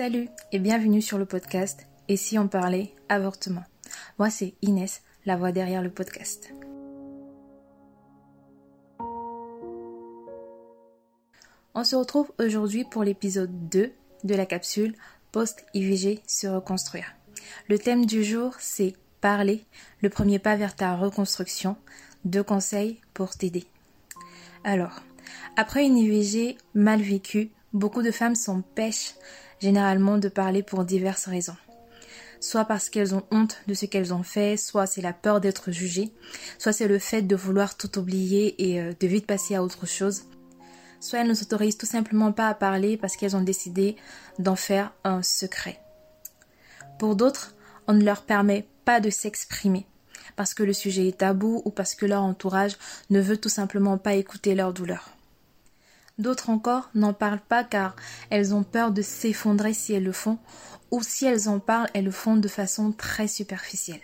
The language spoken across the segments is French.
Salut et bienvenue sur le podcast Et si on parlait avortement? Moi c'est Inès, la voix derrière le podcast. On se retrouve aujourd'hui pour l'épisode 2 de la capsule Post-IVG se reconstruire. Le thème du jour c'est Parler, le premier pas vers ta reconstruction, deux conseils pour t'aider. Alors, après une IVG mal vécue, beaucoup de femmes s'empêchent généralement de parler pour diverses raisons. Soit parce qu'elles ont honte de ce qu'elles ont fait, soit c'est la peur d'être jugées, soit c'est le fait de vouloir tout oublier et euh, de vite passer à autre chose. Soit elles ne s'autorisent tout simplement pas à parler parce qu'elles ont décidé d'en faire un secret. Pour d'autres, on ne leur permet pas de s'exprimer parce que le sujet est tabou ou parce que leur entourage ne veut tout simplement pas écouter leur douleur. D'autres encore n'en parlent pas car elles ont peur de s'effondrer si elles le font, ou si elles en parlent, elles le font de façon très superficielle.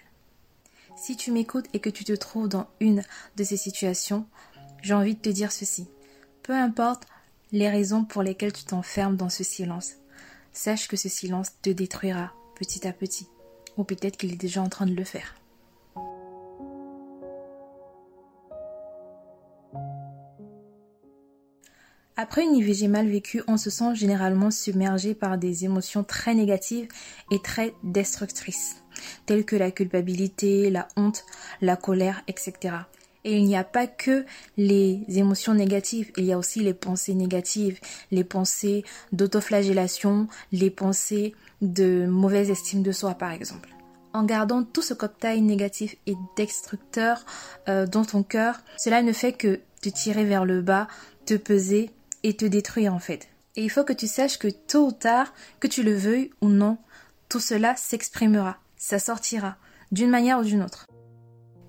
Si tu m'écoutes et que tu te trouves dans une de ces situations, j'ai envie de te dire ceci. Peu importe les raisons pour lesquelles tu t'enfermes dans ce silence, sache que ce silence te détruira petit à petit, ou peut-être qu'il est déjà en train de le faire. Après une IVG mal vécue, on se sent généralement submergé par des émotions très négatives et très destructrices, telles que la culpabilité, la honte, la colère, etc. Et il n'y a pas que les émotions négatives, il y a aussi les pensées négatives, les pensées d'autoflagellation, les pensées de mauvaise estime de soi par exemple. En gardant tout ce cocktail négatif et destructeur euh, dans ton cœur, cela ne fait que te tirer vers le bas, te peser et te détruire en fait. Et il faut que tu saches que tôt ou tard, que tu le veuilles ou non, tout cela s'exprimera, ça sortira, d'une manière ou d'une autre.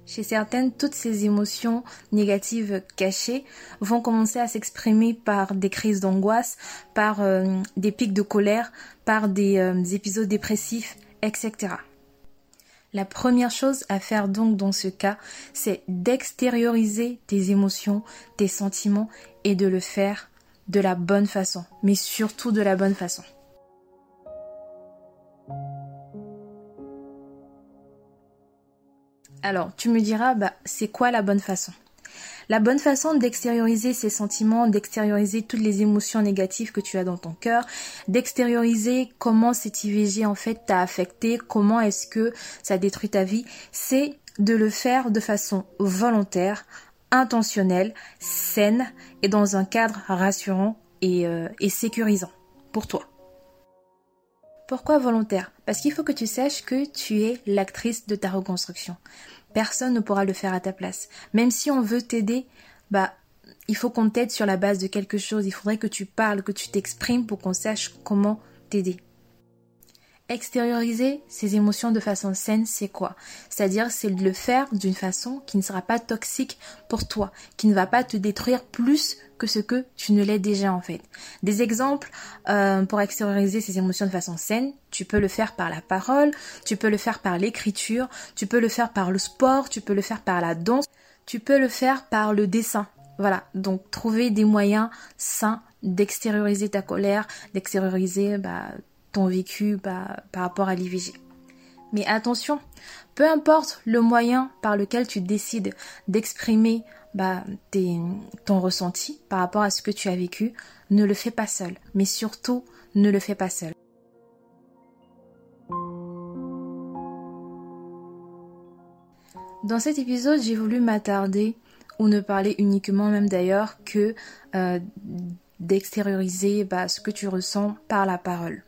Chez certaines, toutes ces émotions négatives cachées vont commencer à s'exprimer par des crises d'angoisse, par euh, des pics de colère, par des euh, épisodes dépressifs, etc. La première chose à faire donc dans ce cas, c'est d'extérioriser tes émotions, tes sentiments et de le faire de la bonne façon, mais surtout de la bonne façon. Alors, tu me diras, bah, c'est quoi la bonne façon? La bonne façon d'extérioriser ces sentiments, d'extérioriser toutes les émotions négatives que tu as dans ton cœur, d'extérioriser comment cet IVG en fait t'a affecté, comment est-ce que ça détruit ta vie, c'est de le faire de façon volontaire, intentionnelle, saine et dans un cadre rassurant et, euh, et sécurisant pour toi. Pourquoi volontaire? Parce qu'il faut que tu saches que tu es l'actrice de ta reconstruction. Personne ne pourra le faire à ta place. Même si on veut t'aider, bah il faut qu'on t'aide sur la base de quelque chose. Il faudrait que tu parles, que tu t'exprimes pour qu'on sache comment t'aider. Extérioriser ses émotions de façon saine, c'est quoi? C'est-à-dire, c'est de le faire d'une façon qui ne sera pas toxique pour toi, qui ne va pas te détruire plus que ce que tu ne l'es déjà en fait. Des exemples euh, pour extérioriser ses émotions de façon saine, tu peux le faire par la parole, tu peux le faire par l'écriture, tu peux le faire par le sport, tu peux le faire par la danse, tu peux le faire par le dessin. Voilà, donc trouver des moyens sains d'extérioriser ta colère, d'extérioriser bah, vécu bah, par rapport à l'IVG. Mais attention, peu importe le moyen par lequel tu décides d'exprimer bah, ton ressenti par rapport à ce que tu as vécu, ne le fais pas seul. Mais surtout, ne le fais pas seul. Dans cet épisode, j'ai voulu m'attarder ou ne parler uniquement même d'ailleurs que euh, d'extérioriser bah, ce que tu ressens par la parole.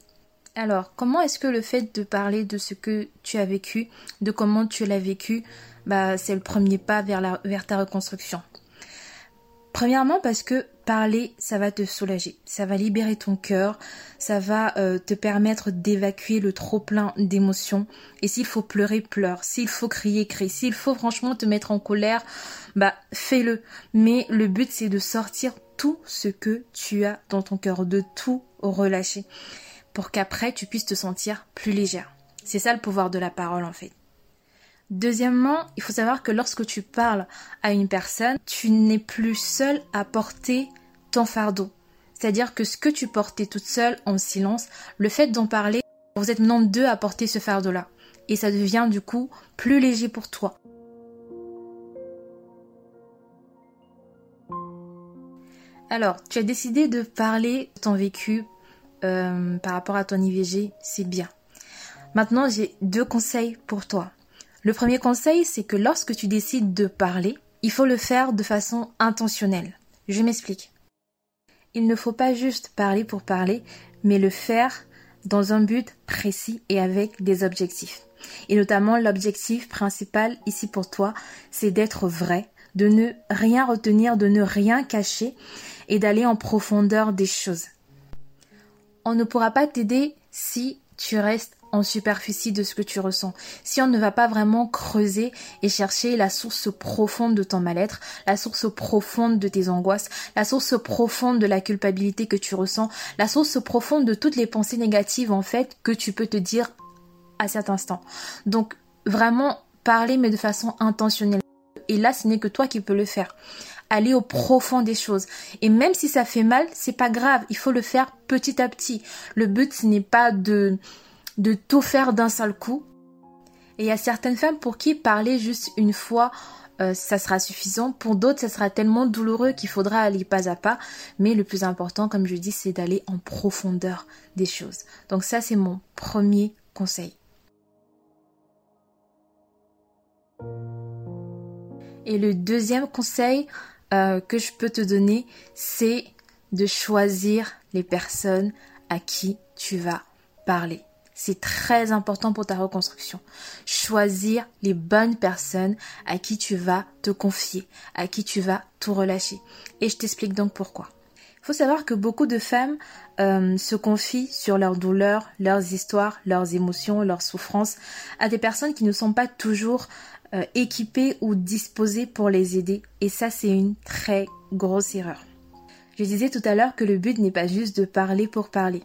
Alors, comment est-ce que le fait de parler de ce que tu as vécu, de comment tu l'as vécu, bah, c'est le premier pas vers, ta reconstruction? Premièrement parce que parler, ça va te soulager, ça va libérer ton cœur, ça va euh, te permettre d'évacuer le trop plein d'émotions. Et s'il faut pleurer, pleure. S'il faut crier, crie. S'il faut franchement te mettre en colère, bah fais-le. Mais le but c'est de sortir tout ce que tu as dans ton cœur, de tout relâcher pour qu'après tu puisses te sentir plus légère. C'est ça le pouvoir de la parole en fait. Deuxièmement, il faut savoir que lorsque tu parles à une personne, tu n'es plus seul à porter ton fardeau. C'est-à-dire que ce que tu portais toute seule en silence, le fait d'en parler, vous êtes maintenant deux à porter ce fardeau-là. Et ça devient du coup plus léger pour toi. Alors, tu as décidé de parler ton vécu euh, par rapport à ton IVG, c'est bien. Maintenant, j'ai deux conseils pour toi. Le premier conseil, c'est que lorsque tu décides de parler, il faut le faire de façon intentionnelle. Je m'explique. Il ne faut pas juste parler pour parler, mais le faire dans un but précis et avec des objectifs. Et notamment l'objectif principal ici pour toi, c'est d'être vrai, de ne rien retenir, de ne rien cacher et d'aller en profondeur des choses. On ne pourra pas t'aider si tu restes en superficie de ce que tu ressens. Si on ne va pas vraiment creuser et chercher la source profonde de ton mal-être, la source profonde de tes angoisses, la source profonde de la culpabilité que tu ressens, la source profonde de toutes les pensées négatives en fait que tu peux te dire à cet instant. Donc vraiment parler mais de façon intentionnelle. Et là, ce n'est que toi qui peux le faire aller au profond des choses. Et même si ça fait mal, c'est pas grave. Il faut le faire petit à petit. Le but, ce n'est pas de de tout faire d'un seul coup. Et il y a certaines femmes pour qui parler juste une fois, euh, ça sera suffisant. Pour d'autres, ça sera tellement douloureux qu'il faudra aller pas à pas. Mais le plus important, comme je dis, c'est d'aller en profondeur des choses. Donc ça, c'est mon premier conseil. Et le deuxième conseil euh, que je peux te donner, c'est de choisir les personnes à qui tu vas parler. C'est très important pour ta reconstruction. Choisir les bonnes personnes à qui tu vas te confier, à qui tu vas tout relâcher. Et je t'explique donc pourquoi. Il faut savoir que beaucoup de femmes euh, se confient sur leurs douleurs, leurs histoires, leurs émotions, leurs souffrances à des personnes qui ne sont pas toujours euh, équipées ou disposées pour les aider. Et ça, c'est une très grosse erreur. Je disais tout à l'heure que le but n'est pas juste de parler pour parler.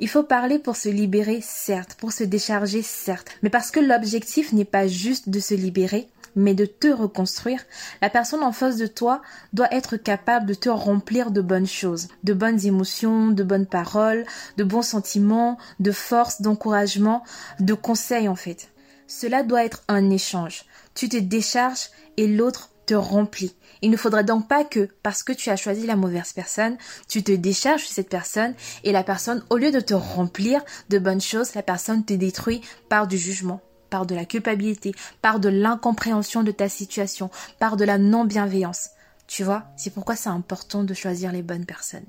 Il faut parler pour se libérer, certes, pour se décharger, certes, mais parce que l'objectif n'est pas juste de se libérer, mais de te reconstruire, la personne en face de toi doit être capable de te remplir de bonnes choses, de bonnes émotions, de bonnes paroles, de bons sentiments, de force, d'encouragement, de conseils en fait. Cela doit être un échange. Tu te décharges et l'autre te remplit. Il ne faudrait donc pas que, parce que tu as choisi la mauvaise personne, tu te décharges sur cette personne et la personne, au lieu de te remplir de bonnes choses, la personne te détruit par du jugement, par de la culpabilité, par de l'incompréhension de ta situation, par de la non-bienveillance. Tu vois, c'est pourquoi c'est important de choisir les bonnes personnes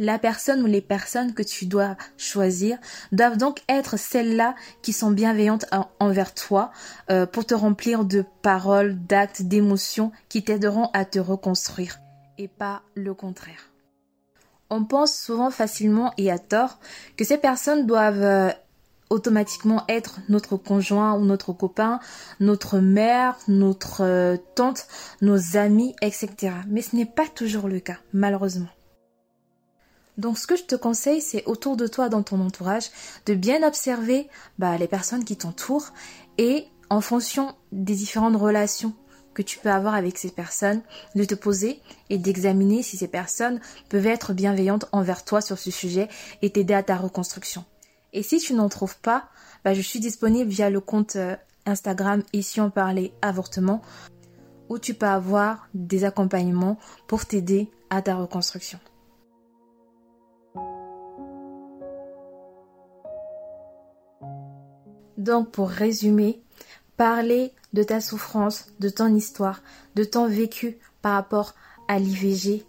la personne ou les personnes que tu dois choisir doivent donc être celles-là qui sont bienveillantes envers toi euh, pour te remplir de paroles, d'actes, d'émotions qui t'aideront à te reconstruire et pas le contraire. On pense souvent facilement et à tort que ces personnes doivent euh, automatiquement être notre conjoint ou notre copain, notre mère, notre euh, tante, nos amis, etc. Mais ce n'est pas toujours le cas, malheureusement. Donc ce que je te conseille, c'est autour de toi, dans ton entourage, de bien observer bah, les personnes qui t'entourent et en fonction des différentes relations que tu peux avoir avec ces personnes, de te poser et d'examiner si ces personnes peuvent être bienveillantes envers toi sur ce sujet et t'aider à ta reconstruction. Et si tu n'en trouves pas, bah, je suis disponible via le compte euh, Instagram Ici on parlait avortement où tu peux avoir des accompagnements pour t'aider à ta reconstruction. Donc pour résumer, parler de ta souffrance, de ton histoire, de ton vécu par rapport à l'IVG,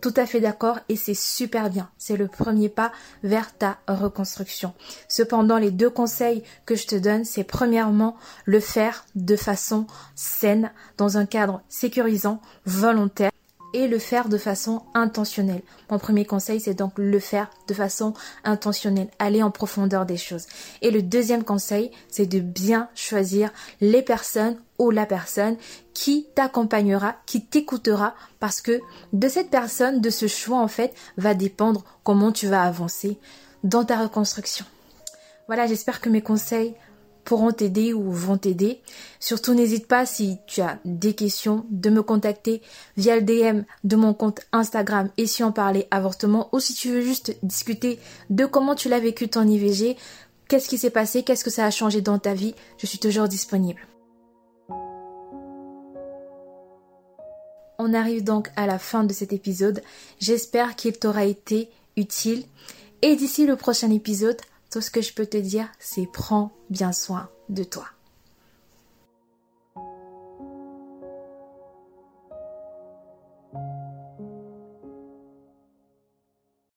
tout à fait d'accord et c'est super bien. C'est le premier pas vers ta reconstruction. Cependant, les deux conseils que je te donne, c'est premièrement le faire de façon saine, dans un cadre sécurisant, volontaire et le faire de façon intentionnelle. Mon premier conseil, c'est donc le faire de façon intentionnelle, aller en profondeur des choses. Et le deuxième conseil, c'est de bien choisir les personnes ou la personne qui t'accompagnera, qui t'écoutera, parce que de cette personne, de ce choix, en fait, va dépendre comment tu vas avancer dans ta reconstruction. Voilà, j'espère que mes conseils pourront t'aider ou vont t'aider. Surtout n'hésite pas si tu as des questions de me contacter via le DM de mon compte Instagram et si on parlait avortement ou si tu veux juste discuter de comment tu l'as vécu ton IVG, qu'est-ce qui s'est passé, qu'est-ce que ça a changé dans ta vie, je suis toujours disponible. On arrive donc à la fin de cet épisode. J'espère qu'il t'aura été utile. Et d'ici le prochain épisode, tout ce que je peux te dire, c'est prends bien soin de toi.